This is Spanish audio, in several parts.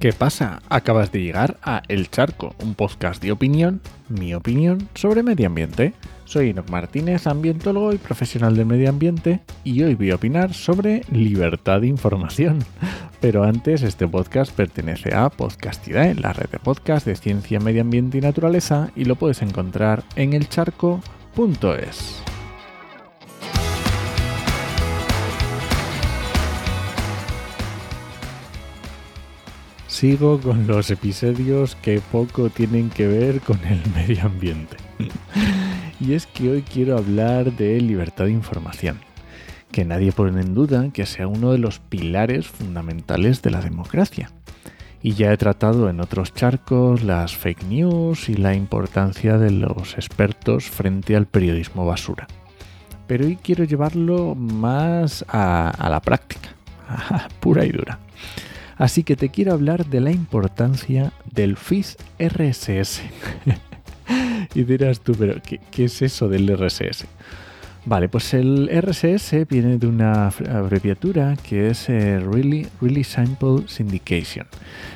¿Qué pasa? Acabas de llegar a El Charco, un podcast de opinión, mi opinión sobre medio ambiente. Soy Enoch Martínez, ambientólogo y profesional del medio ambiente, y hoy voy a opinar sobre libertad de información. Pero antes, este podcast pertenece a Podcastidae, la red de podcast de ciencia, medio ambiente y naturaleza, y lo puedes encontrar en elcharco.es. sigo con los episodios que poco tienen que ver con el medio ambiente. y es que hoy quiero hablar de libertad de información, que nadie pone en duda que sea uno de los pilares fundamentales de la democracia. Y ya he tratado en otros charcos las fake news y la importancia de los expertos frente al periodismo basura. Pero hoy quiero llevarlo más a, la práctica, pura y dura. Así que te quiero hablar de la importancia del FIS RSS. y dirás tú, pero ¿qué, es eso del RSS? Vale, pues el RSS viene de una abreviatura que es eh, really, really Simple Syndication.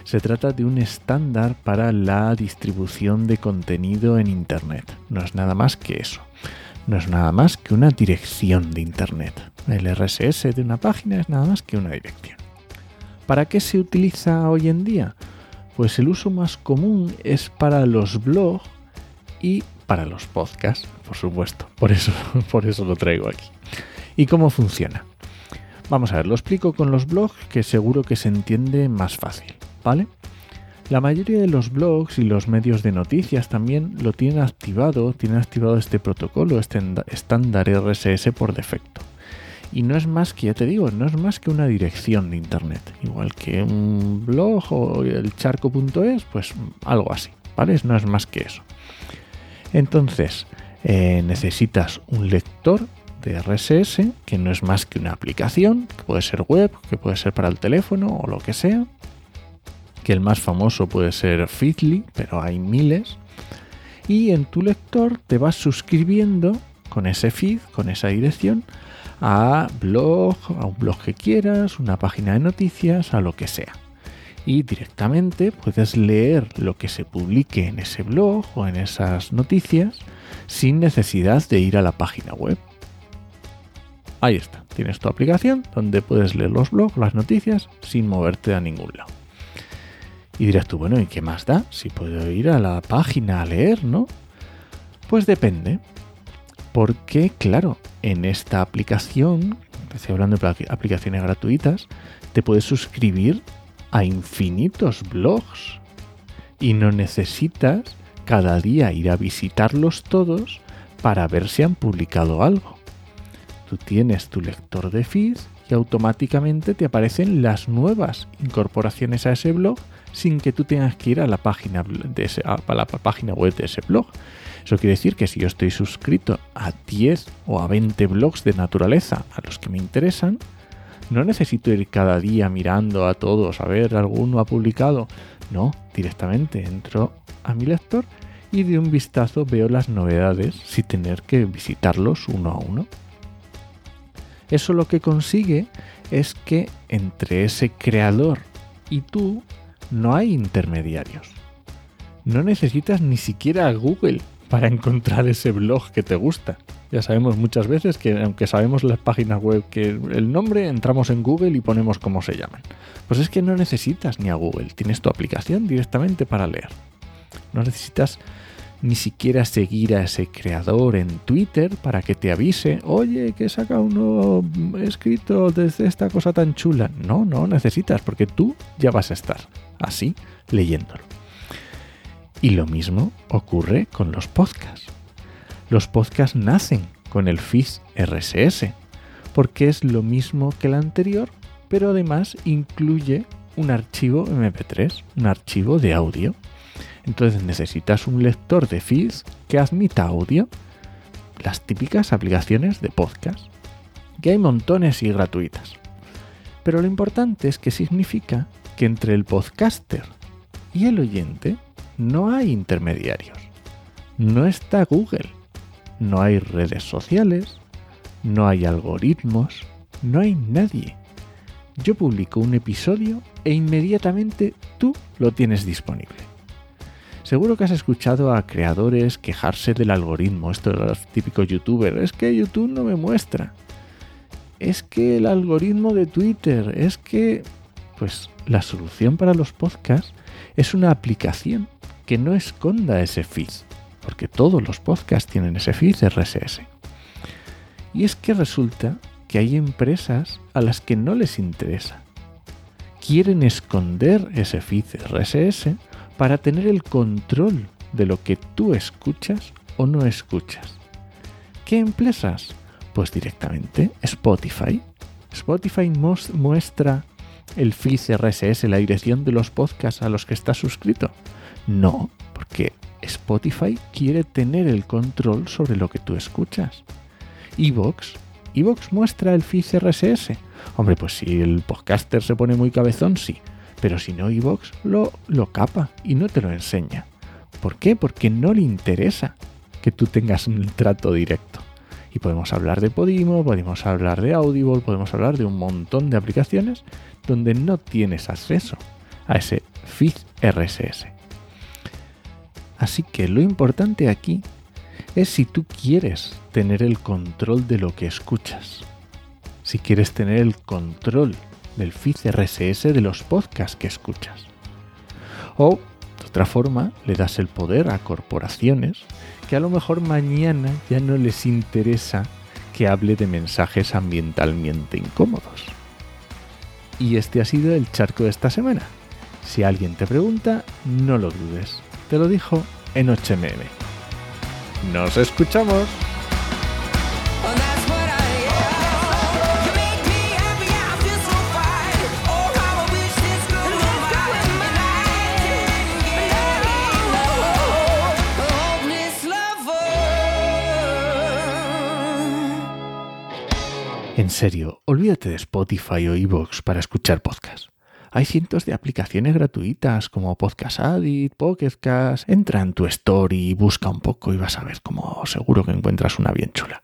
Se trata de un estándar para la distribución de contenido en Internet. No es nada más que eso. No es nada más que una dirección de Internet. El RSS de una página es nada más que una dirección. ¿Para qué se utiliza hoy en día? Pues el uso más común es para los blogs y para los podcasts, por supuesto. Por eso, por eso lo traigo aquí. ¿Y cómo funciona? Vamos a ver, lo explico con los blogs que seguro que se entiende más fácil, ¿vale? La mayoría de los blogs y los medios de noticias también lo tienen activado, tienen activado este protocolo, este estándar RSS por defecto. Y no es más que, ya te digo, no es más que una dirección de Internet. Igual que un blog o el charco.es, pues algo así, ¿vale? No es más que eso. Entonces, eh, necesitas un lector de RSS, que no es más que una aplicación, que puede ser web, que puede ser para el teléfono o lo que sea. Que el más famoso puede ser Feedly, pero hay miles. Y en tu lector te vas suscribiendo con ese feed, con esa dirección, a blog, a un blog que quieras, una página de noticias, a lo que sea. Y directamente puedes leer lo que se publique en ese blog o en esas noticias sin necesidad de ir a la página web. Ahí está, tienes tu aplicación donde puedes leer los blogs, las noticias sin moverte a ningún lado. Y dirás tú, bueno, ¿y qué más da? Si puedo ir a la página a leer, ¿no? Pues depende. Porque, claro, en esta aplicación, estoy hablando de aplicaciones gratuitas, te puedes suscribir a infinitos blogs y no necesitas cada día ir a visitarlos todos para ver si han publicado algo. Tú tienes tu lector de feed y automáticamente te aparecen las nuevas incorporaciones a ese blog sin que tú tengas que ir a la página, web de ese blog. Eso quiere decir que si yo estoy suscrito a 10 o a 20 blogs de naturaleza a los que me interesan, no necesito ir cada día mirando a todos a ver alguno ha publicado. No, directamente entro a mi lector y de un vistazo veo las novedades sin tener que visitarlos uno a uno. Eso lo que consigue es que entre ese creador y tú no hay intermediarios. No necesitas ni siquiera a Google para encontrar ese blog que te gusta. Ya sabemos muchas veces que aunque sabemos las páginas web que el nombre, entramos en Google y ponemos cómo se llaman. Pues es que no necesitas ni a Google, tienes tu aplicación directamente para leer. No necesitas ni siquiera seguir a ese creador en Twitter para que te avise, oye, que saca uno escrito desde esta cosa tan chula. No, no necesitas, porque tú ya vas a estar así leyéndolo. Y lo mismo ocurre con los podcasts. Los podcasts nacen con el feed RSS, porque es lo mismo que el anterior, pero además incluye un archivo MP3, un archivo de audio. Entonces necesitas un lector de feeds que admita audio, las típicas aplicaciones de podcast, que hay montones y gratuitas. Pero lo importante es que significa que entre el podcaster y el oyente no hay intermediarios. No está Google. No hay redes sociales. No hay algoritmos. No hay nadie. Yo publico un episodio e inmediatamente tú lo tienes disponible. Seguro que has escuchado a creadores quejarse del algoritmo, esto de los típicos youtubers, es que YouTube no me muestra. Es que el algoritmo de Twitter, es que... Pues la solución para los podcasts es una aplicación que no esconda ese feed, porque todos los podcasts tienen ese feed RSS. Y es que resulta que hay empresas a las que no les interesa. Quieren esconder ese feed RSS para tener el control de lo que tú escuchas o no escuchas. ¿Qué empresas? Pues directamente Spotify. Spotify muestra el feed RSS, la dirección de los podcasts a los que estás suscrito. No, porque Spotify quiere tener el control sobre lo que tú escuchas. Evox. Evox muestra el feed RSS. Hombre, pues si el podcaster se pone muy cabezón, sí. Pero si no, Evox lo, lo capa y no te lo enseña. ¿Por qué? Porque no le interesa que tú tengas un trato directo. Y podemos hablar de Podimo, podemos hablar de Audible, podemos hablar de un montón de aplicaciones donde no tienes acceso a ese feed RSS. Así que lo importante aquí es si tú quieres tener el control de lo que escuchas, si quieres tener el control del feed RSS de los podcasts que escuchas. O, de otra forma, le das el poder a corporaciones que a lo mejor mañana ya no les interesa que hable de mensajes ambientalmente incómodos. Y este ha sido el charco de esta semana. Si alguien te pregunta, no lo dudes. Te lo dijo en 8mm. Nos escuchamos. En serio, olvídate de Spotify o Evox para escuchar podcasts. Hay cientos de aplicaciones gratuitas como Podcast Addict, Pocketcast. Entra en tu story, busca un poco y vas a ver cómo seguro que encuentras una bien chula.